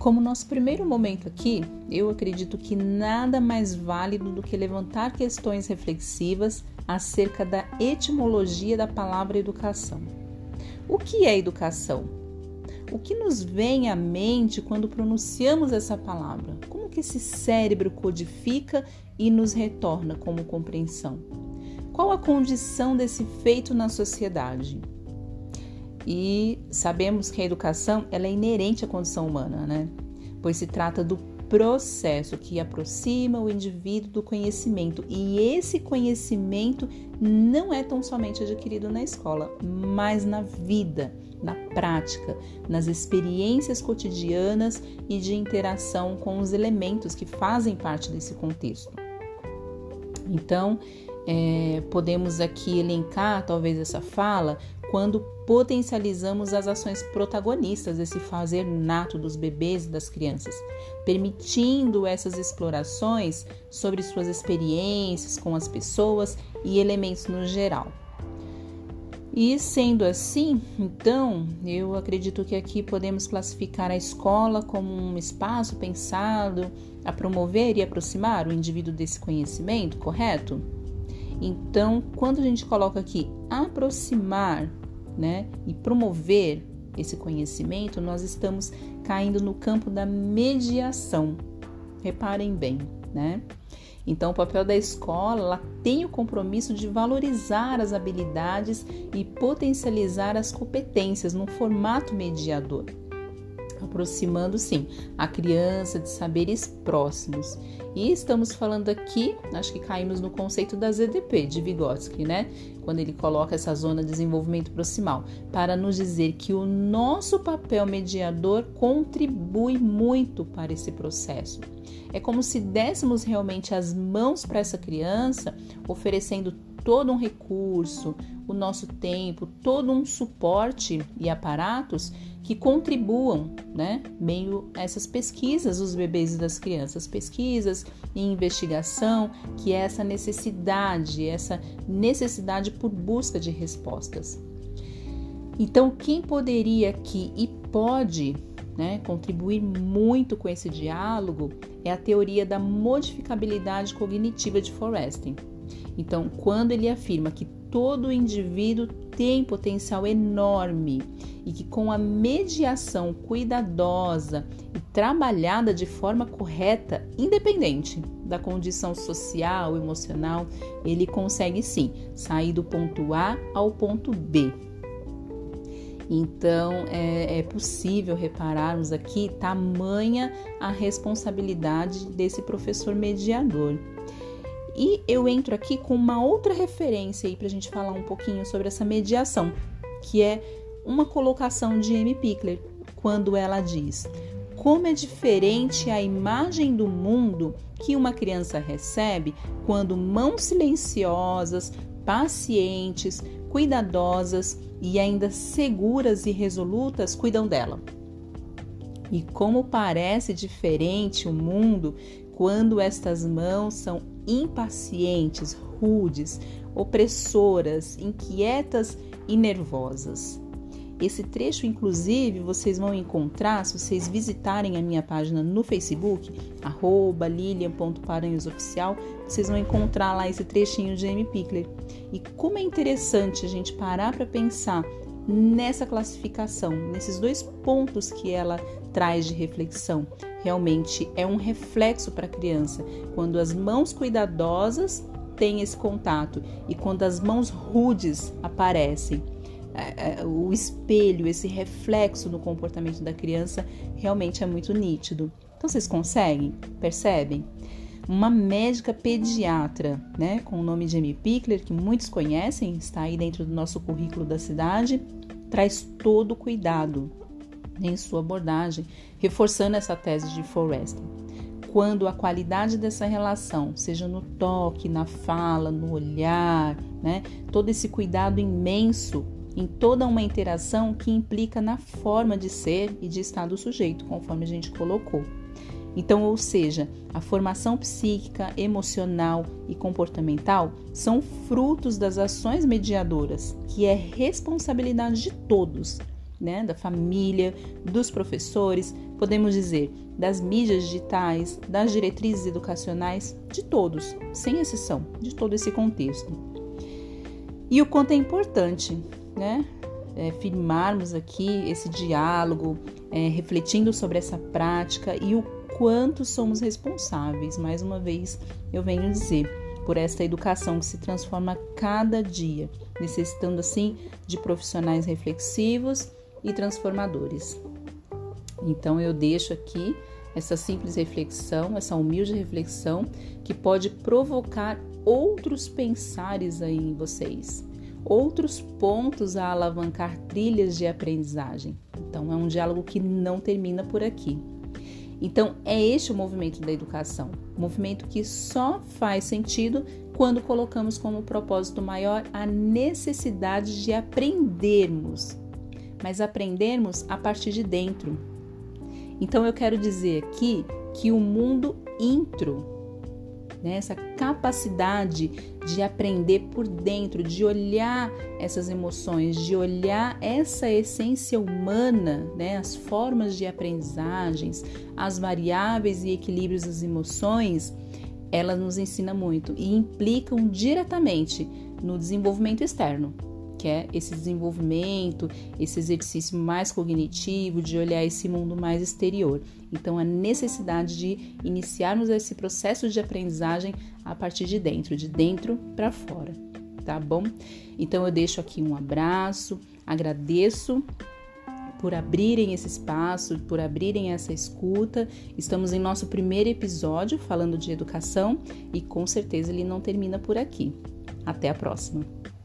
Como nosso primeiro momento aqui, eu acredito que nada mais válido do que levantar questões reflexivas acerca da etimologia da palavra educação. O que é educação? O que nos vem à mente quando pronunciamos essa palavra? Como que esse cérebro codifica e nos retorna como compreensão? Qual a condição desse feito na sociedade? E sabemos que a educação ela é inerente à condição humana, né? Pois se trata do processo que aproxima o indivíduo do conhecimento. E esse conhecimento não é tão somente adquirido na escola, mas na vida, na prática, nas experiências cotidianas e de interação com os elementos que fazem parte desse contexto. Então, é, podemos aqui elencar talvez essa fala quando potencializamos as ações protagonistas desse fazer nato dos bebês e das crianças, permitindo essas explorações sobre suas experiências com as pessoas e elementos no geral. E sendo assim, então, eu acredito que aqui podemos classificar a escola como um espaço pensado a promover e aproximar o indivíduo desse conhecimento, correto? Então, quando a gente coloca aqui aproximar né, e promover esse conhecimento, nós estamos caindo no campo da mediação. Reparem bem, né? Então, o papel da escola tem o compromisso de valorizar as habilidades e potencializar as competências num formato mediador aproximando sim a criança de saberes próximos. E estamos falando aqui, acho que caímos no conceito da ZDP de Vygotsky, né? Quando ele coloca essa zona de desenvolvimento proximal, para nos dizer que o nosso papel mediador contribui muito para esse processo. É como se dessemos realmente as mãos para essa criança, oferecendo todo um recurso, o nosso tempo, todo um suporte e aparatos que contribuam, né, meio essas pesquisas dos bebês e das crianças, pesquisas e investigação, que é essa necessidade, essa necessidade por busca de respostas. Então, quem poderia aqui e pode né, contribuir muito com esse diálogo é a teoria da modificabilidade cognitiva de Forresting. Então, quando ele afirma que todo indivíduo tem potencial enorme e que com a mediação cuidadosa e trabalhada de forma correta, independente da condição social, emocional, ele consegue sim sair do ponto A ao ponto B. Então é, é possível repararmos aqui tamanha a responsabilidade desse professor mediador. E eu entro aqui com uma outra referência aí para a gente falar um pouquinho sobre essa mediação, que é uma colocação de Amy Pickler, quando ela diz: Como é diferente a imagem do mundo que uma criança recebe quando mãos silenciosas, pacientes, cuidadosas e ainda seguras e resolutas cuidam dela. E como parece diferente o mundo quando estas mãos são impacientes, rudes, opressoras, inquietas e nervosas. Esse trecho, inclusive, vocês vão encontrar se vocês visitarem a minha página no Facebook, arroba lilian.paranhosoficial, vocês vão encontrar lá esse trechinho de Amy Pickler. E como é interessante a gente parar para pensar nessa classificação, nesses dois pontos que ela traz de reflexão. Realmente é um reflexo para a criança quando as mãos cuidadosas têm esse contato e quando as mãos rudes aparecem. É, é, o espelho, esse reflexo no comportamento da criança realmente é muito nítido. Então vocês conseguem? Percebem? Uma médica pediatra, né, com o nome de Amy Pickler, que muitos conhecem, está aí dentro do nosso currículo da cidade, traz todo o cuidado em sua abordagem, reforçando essa tese de Forrester. Quando a qualidade dessa relação, seja no toque, na fala, no olhar, né, todo esse cuidado imenso em toda uma interação que implica na forma de ser e de estar do sujeito, conforme a gente colocou. Então, ou seja, a formação psíquica, emocional e comportamental são frutos das ações mediadoras, que é responsabilidade de todos, né, da família, dos professores, podemos dizer das mídias digitais, das diretrizes educacionais, de todos, sem exceção, de todo esse contexto. E o quanto é importante, né, é, firmarmos aqui esse diálogo, é, refletindo sobre essa prática e o quanto somos responsáveis, mais uma vez eu venho dizer, por esta educação que se transforma cada dia, necessitando assim de profissionais reflexivos e transformadores. Então eu deixo aqui essa simples reflexão, essa humilde reflexão que pode provocar outros pensares aí em vocês, outros pontos a alavancar trilhas de aprendizagem. Então é um diálogo que não termina por aqui. Então é este o movimento da educação, movimento que só faz sentido quando colocamos como propósito maior a necessidade de aprendermos mas aprendermos a partir de dentro. Então eu quero dizer aqui que o mundo intro, né, essa capacidade de aprender por dentro, de olhar essas emoções, de olhar essa essência humana, né, as formas de aprendizagens, as variáveis e equilíbrios das emoções, ela nos ensina muito e implicam diretamente no desenvolvimento externo, que é esse desenvolvimento, esse exercício mais cognitivo, de olhar esse mundo mais exterior. Então, a necessidade de iniciarmos esse processo de aprendizagem a partir de dentro, de dentro para fora, tá bom? Então, eu deixo aqui um abraço, agradeço por abrirem esse espaço, por abrirem essa escuta. Estamos em nosso primeiro episódio falando de educação e com certeza ele não termina por aqui. Até a próxima!